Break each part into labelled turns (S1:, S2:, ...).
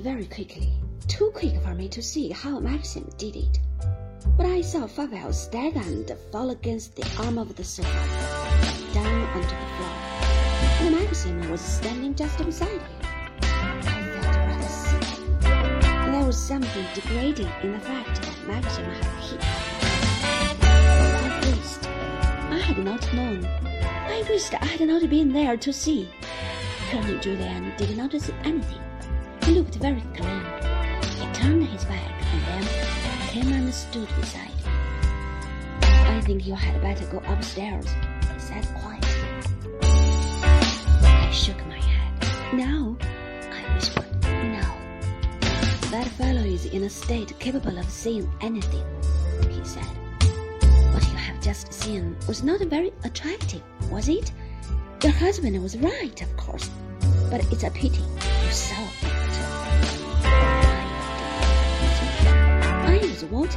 S1: very quickly, too quick for me to see how Maxim did it. But I saw Favell stagger and fall against the arm of the sofa, down onto the floor. And Maxim was standing just beside him. I felt rather sick. There was something degrading in the fact that Maxim had hit. I wished I had not known. I wished I had not been there to see. Colonel Julyan did not see anything. He looked very green. He turned his back and then came and stood beside. I think you had better go upstairs, he said quietly. I shook my head. No, I whispered. No. That fellow is in a state capable of seeing anything, he said. What you have just seen was not very attractive, was it? Your husband was right, of course, but it's a pity you saw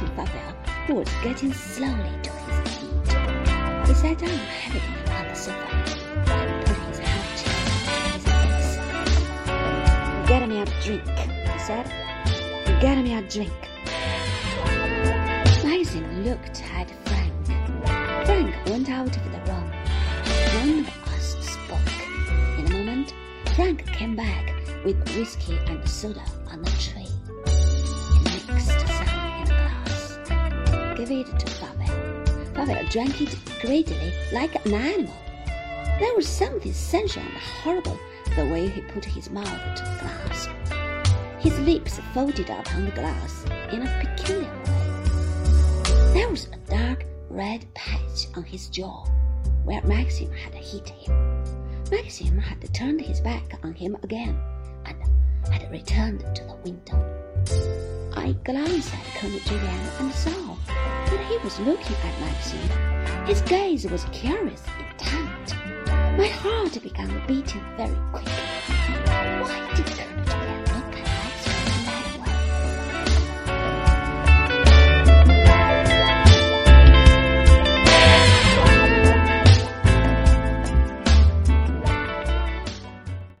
S1: Favell, who was getting slowly to his feet. He sat down heavily on the sofa and put his hand to his face. Get me a drink, he said. Get me a drink. Maxim looked at Frank. Frank went out of the room. None of us spoke. In a moment, Frank came back with whiskey and soda on the tray. It to Favell. Favell drank it greedily like an animal. There was something sensual and horrible the way he put his mouth to the glass. His lips folded upon the glass in a peculiar way. There was a dark red patch on his jaw where Maxim had hit him. Maxim had turned his back on him again and had returned to the window. I glanced at Colonel Julyan and saw that he was looking at Maxim. His gaze was curious, intent. My heart began beating very quickly.